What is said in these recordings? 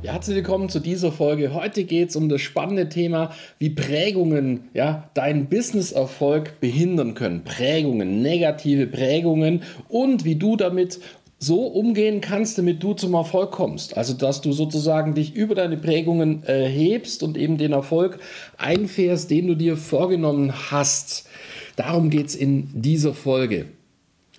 Ja, herzlich willkommen zu dieser Folge. Heute geht es um das spannende Thema, wie Prägungen ja, deinen Businesserfolg behindern können. Prägungen, negative Prägungen und wie du damit so umgehen kannst, damit du zum Erfolg kommst. Also, dass du sozusagen dich über deine Prägungen erhebst und eben den Erfolg einfährst, den du dir vorgenommen hast. Darum geht es in dieser Folge.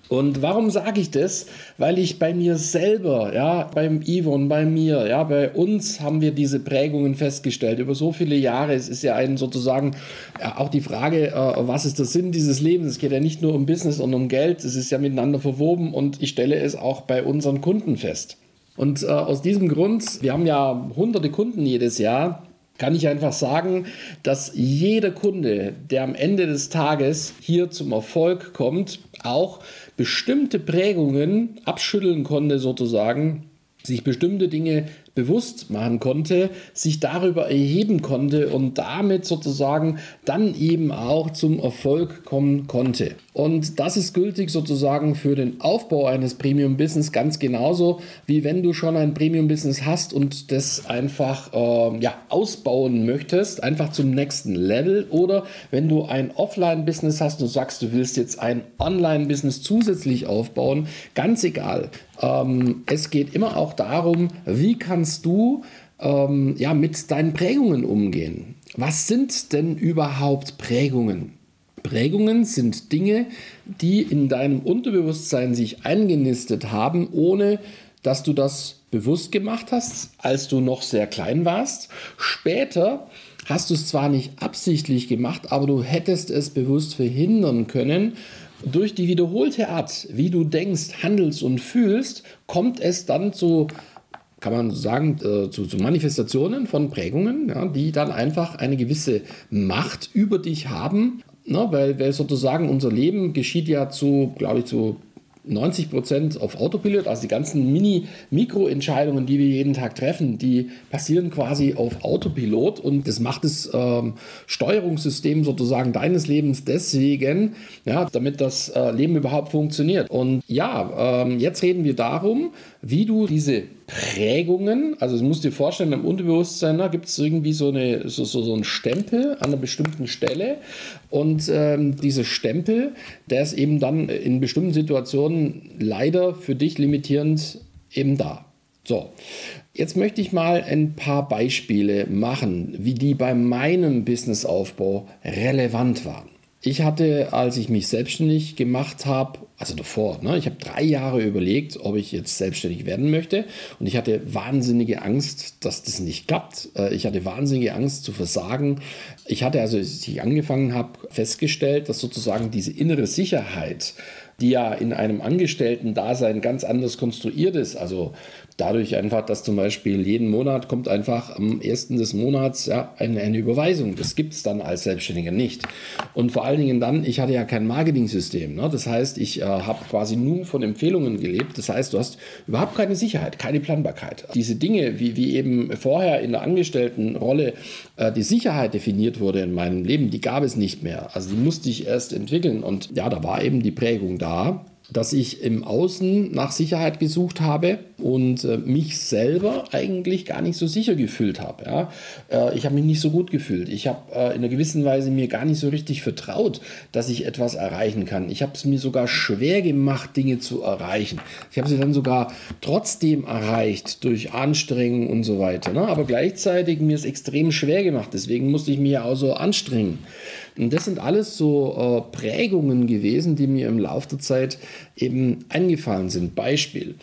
Und warum sage ich das? Weil ich bei mir selber, ja, beim Yvonne, bei mir, ja, bei uns haben wir diese Prägungen festgestellt über so viele Jahre. Es ist ja ein sozusagen ja, auch die Frage, äh, was ist der Sinn dieses Lebens? Es geht ja nicht nur um Business und um Geld, es ist ja miteinander verwoben und ich stelle es auch bei unseren Kunden fest. Und äh, aus diesem Grund, wir haben ja hunderte Kunden jedes Jahr, kann ich einfach sagen, dass jeder Kunde, der am Ende des Tages hier zum Erfolg kommt, auch bestimmte Prägungen abschütteln konnte sozusagen, sich bestimmte Dinge bewusst machen konnte, sich darüber erheben konnte und damit sozusagen dann eben auch zum Erfolg kommen konnte. Und das ist gültig sozusagen für den Aufbau eines Premium-Business ganz genauso, wie wenn du schon ein Premium-Business hast und das einfach äh, ja, ausbauen möchtest, einfach zum nächsten Level. Oder wenn du ein Offline-Business hast und sagst, du willst jetzt ein Online-Business zusätzlich aufbauen, ganz egal. Ähm, es geht immer auch darum, wie kannst du ähm, ja, mit deinen Prägungen umgehen. Was sind denn überhaupt Prägungen? Prägungen sind Dinge, die in deinem Unterbewusstsein sich eingenistet haben, ohne dass du das bewusst gemacht hast, als du noch sehr klein warst. Später hast du es zwar nicht absichtlich gemacht, aber du hättest es bewusst verhindern können. Durch die wiederholte Art, wie du denkst, handelst und fühlst, kommt es dann zu kann man sagen, äh, zu, zu, Manifestationen von Prägungen, ja, die dann einfach eine gewisse Macht über dich haben, Ne, weil, weil sozusagen unser Leben geschieht ja zu, glaube ich, zu 90 Prozent auf Autopilot, also die ganzen Mini-Mikro-Entscheidungen, die wir jeden Tag treffen, die passieren quasi auf Autopilot und das macht das ähm, Steuerungssystem sozusagen deines Lebens deswegen, ja, damit das äh, Leben überhaupt funktioniert. Und ja, ähm, jetzt reden wir darum, wie du diese Prägungen, also du musst dir vorstellen, im Unterbewusstsein da gibt es irgendwie so, eine, so, so, so einen Stempel an einer bestimmten Stelle und ähm, dieser Stempel, der ist eben dann in bestimmten Situationen leider für dich limitierend eben da. So, jetzt möchte ich mal ein paar Beispiele machen, wie die bei meinem Businessaufbau relevant waren. Ich hatte, als ich mich selbstständig gemacht habe, also davor, ne, ich habe drei Jahre überlegt, ob ich jetzt selbstständig werden möchte. Und ich hatte wahnsinnige Angst, dass das nicht klappt. Äh, ich hatte wahnsinnige Angst zu versagen. Ich hatte also, als ich angefangen habe, festgestellt, dass sozusagen diese innere Sicherheit, die ja in einem Angestellten-Dasein ganz anders konstruiert ist, also dadurch einfach, dass zum Beispiel jeden Monat kommt einfach am ersten des Monats ja, eine, eine Überweisung. Das gibt es dann als Selbstständiger nicht. Und vor allen Dingen dann, ich hatte ja kein Marketing-System. Ne? Das heißt, ich äh, habe quasi nur von Empfehlungen gelebt. Das heißt, du hast überhaupt keine Sicherheit, keine Planbarkeit. Diese Dinge, wie, wie eben vorher in der Angestelltenrolle äh, die Sicherheit definiert wurde in meinem Leben, die gab es nicht mehr. Also die musste ich erst entwickeln. Und ja, da war eben die Prägung da dass ich im Außen nach Sicherheit gesucht habe und äh, mich selber eigentlich gar nicht so sicher gefühlt habe. Ja? Äh, ich habe mich nicht so gut gefühlt. Ich habe äh, in einer gewissen Weise mir gar nicht so richtig vertraut, dass ich etwas erreichen kann. Ich habe es mir sogar schwer gemacht, Dinge zu erreichen. Ich habe sie dann sogar trotzdem erreicht durch Anstrengung und so weiter. Ne? Aber gleichzeitig mir es extrem schwer gemacht. Deswegen musste ich mich ja auch so anstrengen. Und das sind alles so äh, Prägungen gewesen, die mir im Laufe der Zeit eben eingefallen sind. Beispiel,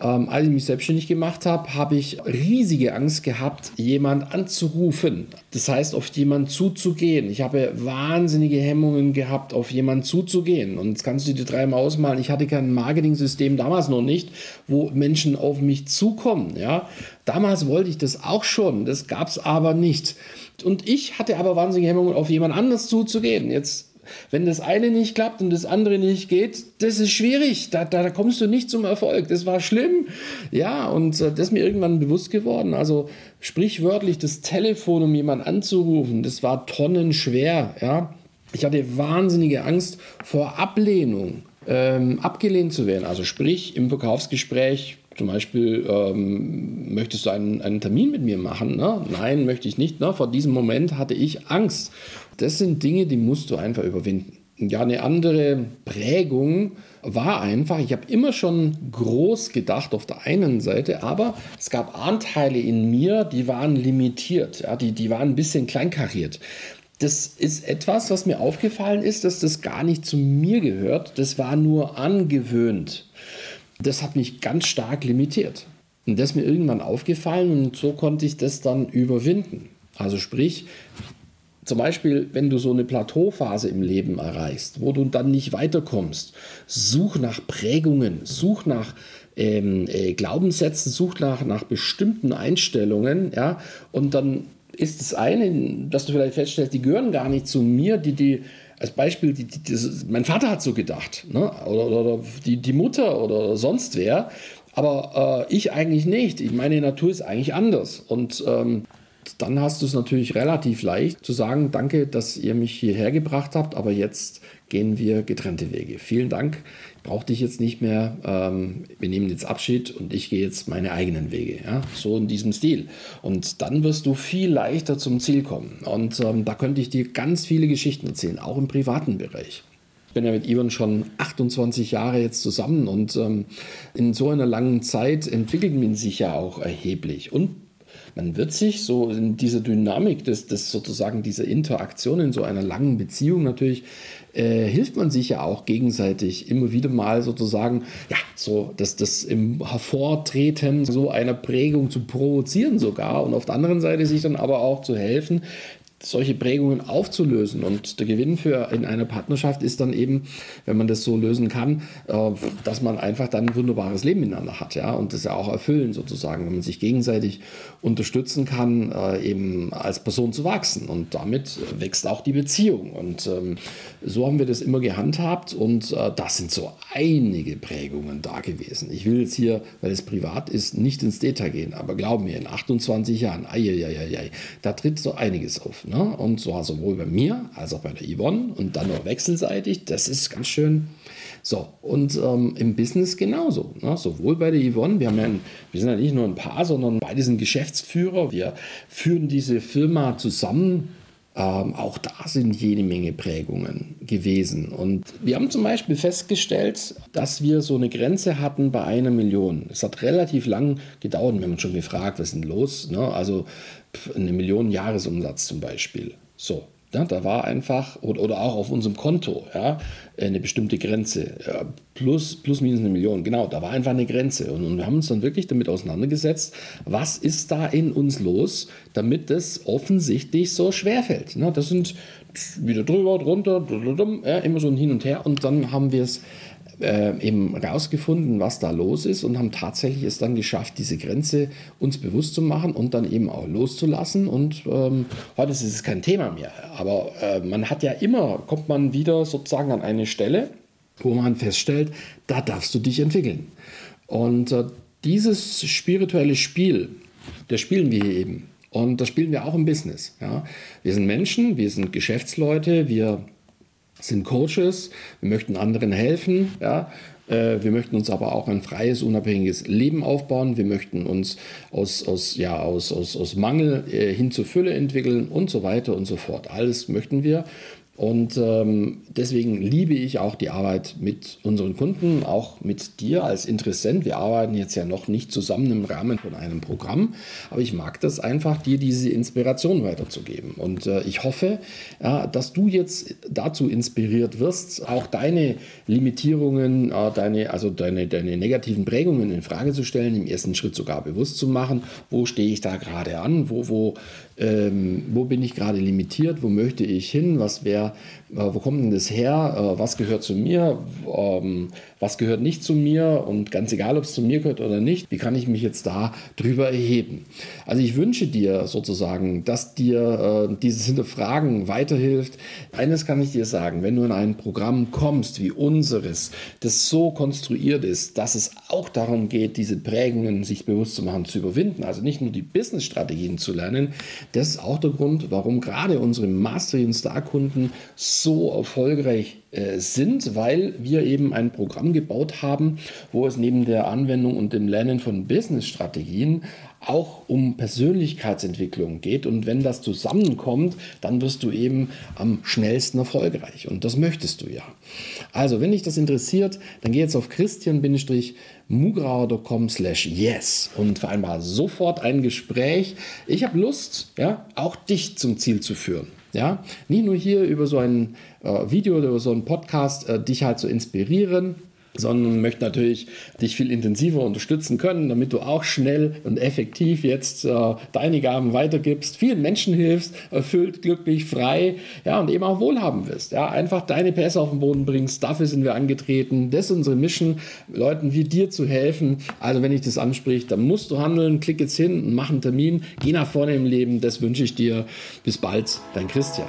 ähm, als ich mich selbstständig gemacht habe, habe ich riesige Angst gehabt, jemand anzurufen. Das heißt, auf jemanden zuzugehen. Ich habe wahnsinnige Hemmungen gehabt, auf jemanden zuzugehen. Und jetzt kannst du dir dreimal ausmalen, ich hatte kein Marketing-System damals noch nicht, wo Menschen auf mich zukommen. Ja? Damals wollte ich das auch schon, das gab es aber nicht. Und ich hatte aber wahnsinnige Hemmungen, auf jemand anders zuzugehen. Jetzt wenn das eine nicht klappt und das andere nicht geht, das ist schwierig. Da, da, da kommst du nicht zum Erfolg. Das war schlimm. Ja, und äh, das ist mir irgendwann bewusst geworden. Also sprichwörtlich das Telefon, um jemanden anzurufen, das war tonnenschwer. Ja, ich hatte wahnsinnige Angst vor Ablehnung, ähm, abgelehnt zu werden. Also sprich im Verkaufsgespräch zum Beispiel, ähm, möchtest du einen, einen Termin mit mir machen? Ne? Nein, möchte ich nicht. Ne? Vor diesem Moment hatte ich Angst. Das sind Dinge, die musst du einfach überwinden. Ja, eine andere Prägung war einfach, ich habe immer schon groß gedacht auf der einen Seite, aber es gab Anteile in mir, die waren limitiert, ja, die, die waren ein bisschen kleinkariert. Das ist etwas, was mir aufgefallen ist, dass das gar nicht zu mir gehört. Das war nur angewöhnt. Das hat mich ganz stark limitiert. Und das ist mir irgendwann aufgefallen und so konnte ich das dann überwinden. Also sprich, zum Beispiel, wenn du so eine Plateauphase im Leben erreichst, wo du dann nicht weiterkommst, such nach Prägungen, such nach ähm, äh, Glaubenssätzen, such nach, nach bestimmten Einstellungen, ja, und dann ist das eine, dass du vielleicht feststellst, die gehören gar nicht zu mir, die, die, als Beispiel, die, die, das, mein Vater hat so gedacht, ne? oder, oder die, die Mutter oder sonst wer, aber äh, ich eigentlich nicht. Ich meine Natur ist eigentlich anders. Und ähm, dann hast du es natürlich relativ leicht zu sagen, danke, dass ihr mich hierher gebracht habt, aber jetzt gehen wir getrennte Wege. Vielen Dank, ich brauche dich jetzt nicht mehr. Ähm, wir nehmen jetzt Abschied und ich gehe jetzt meine eigenen Wege. Ja? So in diesem Stil. Und dann wirst du viel leichter zum Ziel kommen. Und ähm, da könnte ich dir ganz viele Geschichten erzählen, auch im privaten Bereich. Ich bin ja mit Ivan schon 28 Jahre jetzt zusammen und ähm, in so einer langen Zeit entwickelt man sich ja auch erheblich. Und man wird sich so in dieser Dynamik des, des sozusagen dieser Interaktion in so einer langen Beziehung natürlich äh, hilft man sich ja auch gegenseitig immer wieder mal sozusagen, ja, so das, das im Hervortreten so einer Prägung zu provozieren sogar und auf der anderen Seite sich dann aber auch zu helfen, solche Prägungen aufzulösen. Und der Gewinn für in einer Partnerschaft ist dann eben, wenn man das so lösen kann, äh, dass man einfach dann ein wunderbares Leben miteinander hat, ja, und das ja auch erfüllen sozusagen, wenn man sich gegenseitig unterstützen kann, äh, eben als Person zu wachsen. Und damit wächst auch die Beziehung. Und ähm, so haben wir das immer gehandhabt und äh, das sind so einige Prägungen da gewesen. Ich will jetzt hier, weil es privat ist, nicht ins Detail gehen, aber glauben mir, in 28 Jahren, ai, ai, ai, ai, da tritt so einiges auf. Ne? Ne? Und zwar sowohl bei mir als auch bei der Yvonne und dann noch wechselseitig. Das ist ganz schön. So, und ähm, im Business genauso. Ne? Sowohl bei der Yvonne, wir, haben ja ein, wir sind ja nicht nur ein Paar, sondern beide sind Geschäftsführer. Wir führen diese Firma zusammen. Ähm, auch da sind jede Menge Prägungen gewesen. Und wir haben zum Beispiel festgestellt, dass wir so eine Grenze hatten bei einer Million. Es hat relativ lang gedauert. Wir haben uns schon gefragt, was ist denn los? Ne? Also eine Million Jahresumsatz zum Beispiel. So, ja, da war einfach, oder, oder auch auf unserem Konto, ja, eine bestimmte Grenze. Ja, plus, plus, minus eine Million. Genau, da war einfach eine Grenze. Und, und wir haben uns dann wirklich damit auseinandergesetzt, was ist da in uns los, damit das offensichtlich so schwerfällt. Ne? Das sind wieder drüber, drunter, immer so ein Hin und Her. Und dann haben wir es äh, eben rausgefunden, was da los ist und haben tatsächlich es dann geschafft, diese Grenze uns bewusst zu machen und dann eben auch loszulassen. Und ähm, heute ist es kein Thema mehr. Aber äh, man hat ja immer, kommt man wieder sozusagen an eine Stelle, wo man feststellt, da darfst du dich entwickeln. Und äh, dieses spirituelle Spiel, das spielen wir hier eben. Und das spielen wir auch im Business. Ja. Wir sind Menschen, wir sind Geschäftsleute, wir sind Coaches, wir möchten anderen helfen, ja, äh, wir möchten uns aber auch ein freies, unabhängiges Leben aufbauen. Wir möchten uns aus, aus, ja, aus, aus, aus Mangel äh, hin zur Fülle entwickeln und so weiter und so fort. Alles möchten wir. Und ähm, deswegen liebe ich auch die Arbeit mit unseren Kunden, auch mit dir als Interessent. Wir arbeiten jetzt ja noch nicht zusammen im Rahmen von einem Programm, aber ich mag das einfach, dir diese Inspiration weiterzugeben. Und äh, ich hoffe, ja, dass du jetzt dazu inspiriert wirst, auch deine Limitierungen, äh, deine, also deine, deine negativen Prägungen in Frage zu stellen, im ersten Schritt sogar bewusst zu machen, wo stehe ich da gerade an, wo, wo ähm, wo bin ich gerade limitiert, wo möchte ich hin, was wäre, äh, wo kommt denn das her, äh, was gehört zu mir, ähm, was gehört nicht zu mir und ganz egal, ob es zu mir gehört oder nicht, wie kann ich mich jetzt da drüber erheben? Also ich wünsche dir sozusagen, dass dir äh, dieses Hinterfragen weiterhilft. Eines kann ich dir sagen, wenn du in ein Programm kommst wie unseres, das so konstruiert ist, dass es auch darum geht, diese Prägungen sich bewusst zu machen, zu überwinden, also nicht nur die Business-Strategien zu lernen, das ist auch der Grund, warum gerade unsere Mastery- und Star-Kunden so erfolgreich sind, weil wir eben ein Programm gebaut haben, wo es neben der Anwendung und dem Lernen von Business-Strategien auch um Persönlichkeitsentwicklung geht. Und wenn das zusammenkommt, dann wirst du eben am schnellsten erfolgreich. Und das möchtest du ja. Also, wenn dich das interessiert, dann geh jetzt auf christian-mugrauer.com slash yes und vereinbare sofort ein Gespräch. Ich habe Lust, ja, auch dich zum Ziel zu führen. Ja, nicht nur hier über so ein äh, Video oder so einen Podcast äh, dich halt zu inspirieren, sondern möchte natürlich dich viel intensiver unterstützen können, damit du auch schnell und effektiv jetzt äh, deine Gaben weitergibst, vielen Menschen hilfst, erfüllt, glücklich, frei, ja, und eben auch wohlhaben wirst. Ja, einfach deine PS auf den Boden bringst. Dafür sind wir angetreten. Das ist unsere Mission, Leuten wie dir zu helfen. Also, wenn ich das anspricht, dann musst du handeln. Klick jetzt hin mach einen Termin. Geh nach vorne im Leben. Das wünsche ich dir. Bis bald, dein Christian.